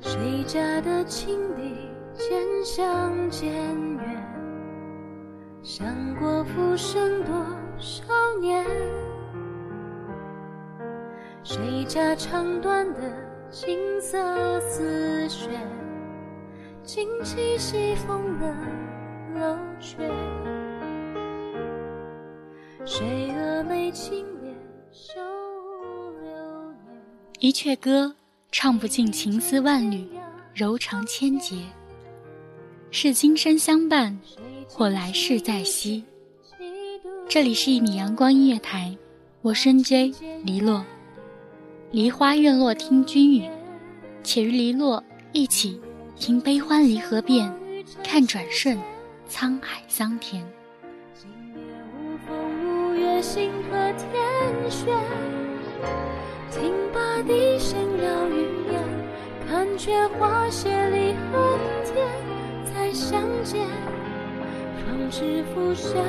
谁家的情敌渐行渐远，想过浮生多少年？谁家长短的青色丝线，惊起西风的楼阙？谁蛾眉轻敛守流年？一阙歌。唱不尽情丝万缕，柔肠千结。是今生相伴，或来世再惜。这里是一米阳光音乐台，我深 J 黎落。梨花院落听君语，且与黎落一起听悲欢离合变，看转瞬沧海桑田。今夜无风无月，星河天悬。听罢笛声绕云烟，看却花谢离恨天。再相见，方知浮生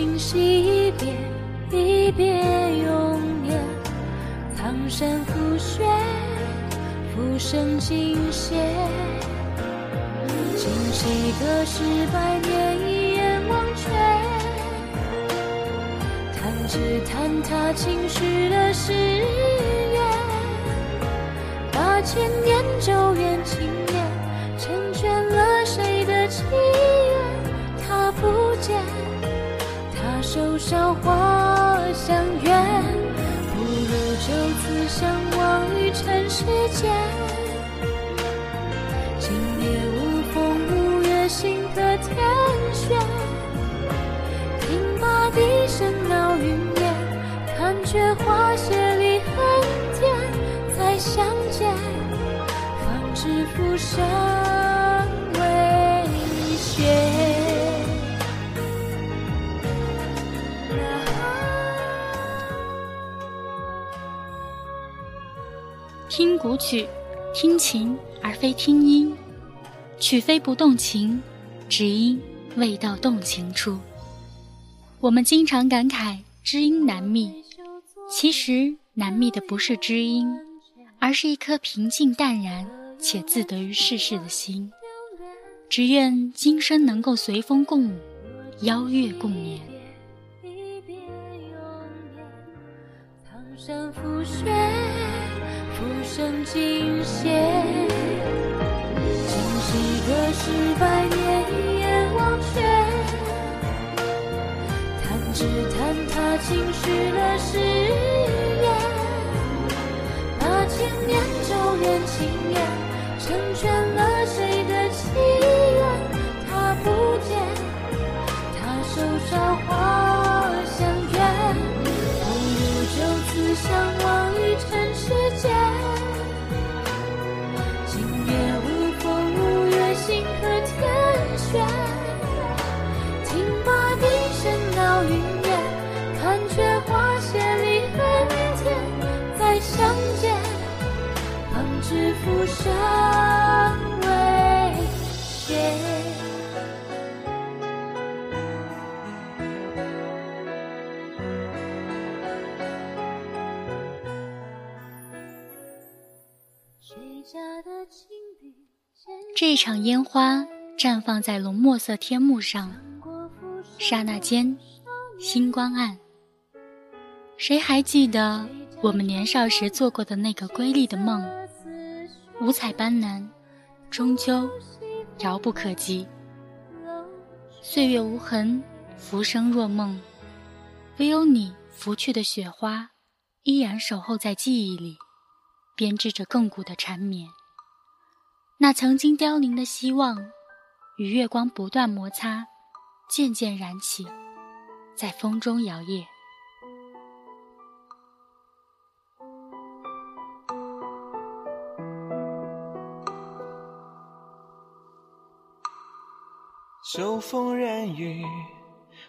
今夕一别，一别永年。苍山覆雪，浮生尽歇。今夕隔世百年，一眼忘却。弹指坍塌，情绪的誓言。八千年咒怨情他手上花相约，不如就此相忘于尘世间。今夜无风无月，星河天悬。听罢笛声绕云烟，看却花谢离恨天。再相见，方知浮生听古曲，听情而非听音，曲非不动情，只因未到动情处。我们经常感慨知音难觅，其实难觅的不是知音，而是一颗平静淡然且自得于世事的心。只愿今生能够随风共舞，邀月共眠。一别永年，苍山覆雪，生尽歇。今夕隔世百年，一眼忘却。弹指弹他轻许了誓言。八千年咒怨情缘，成全这场烟花绽放在浓墨色天幕上，刹那间，星光暗。谁还记得我们年少时做过的那个瑰丽的梦，五彩斑斓，终究遥不可及。岁月无痕，浮生若梦，唯有你拂去的雪花，依然守候在记忆里，编织着亘古的缠绵。那曾经凋零的希望，与月光不断摩擦，渐渐燃起，在风中摇曳。秋风染雨，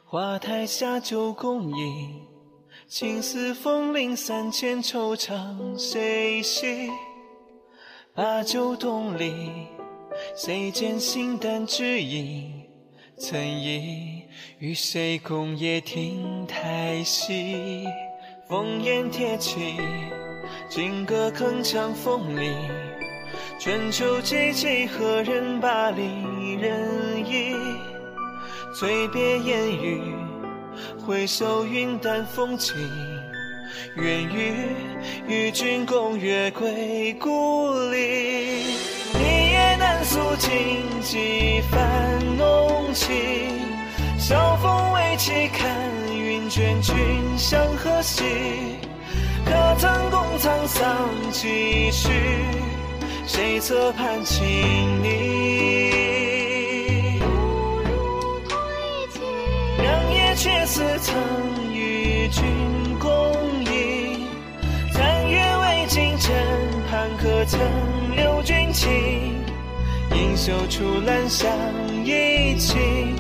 花台下酒共饮，青丝风铃三千，惆怅谁系？把酒东篱，谁见心淡只影？曾忆与谁共夜听台戏？烽烟铁骑，金戈铿锵风里。春秋寂寂，何人把离人忆？醉别烟雨，回首云淡风轻。愿与与君共月归故里，一夜难诉尽几番浓情。晓风未起，看云卷，君向何兮？可曾共沧桑几许？谁侧畔轻昵？两夜却似曾可曾留君情？映袖处兰香一倾，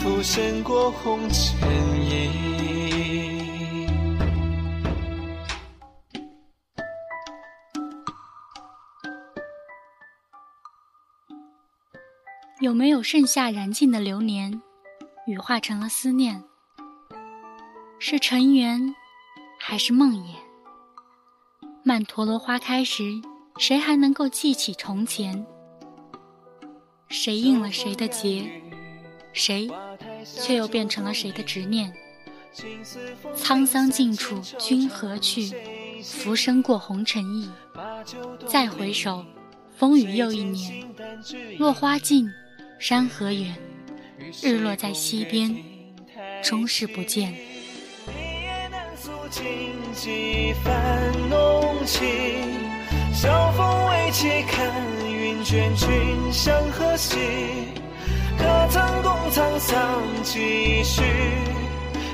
浮生过红尘影。有没有盛夏燃尽的流年，羽化成了思念？是尘缘，还是梦魇？曼陀罗花开时，谁还能够记起从前？谁应了谁的劫，谁却又变成了谁的执念？沧桑尽处君何去？浮生过红尘意。再回首，风雨又一年。落花尽，山河远，日落在西边，终是不见。尽几番浓情，晓风未起，看云卷，君向何兮？可曾共沧桑几许？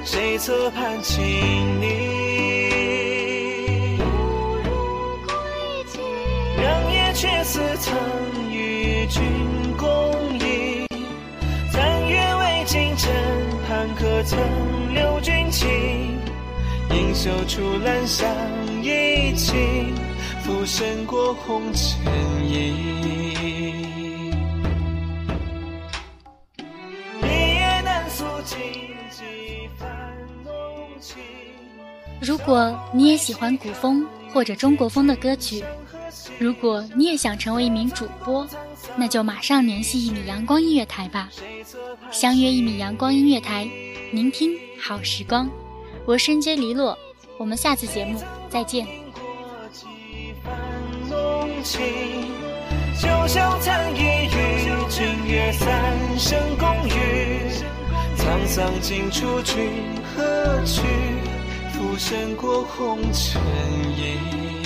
谁侧畔轻昵？良夜却似曾与君共饮，残月未尽，枕畔可曾留君情？盈袖处兰香一倾，浮生过红尘影。如果你也喜欢古风或者中国风的歌曲，如果你也想成为一名主播，那就马上联系一米阳光音乐台吧，相约一米阳光音乐台，聆听好时光。我深街篱落，我们下次节目再见。九霄残一隅，君月三生共语。沧桑尽处，君何去？浮生过红尘影。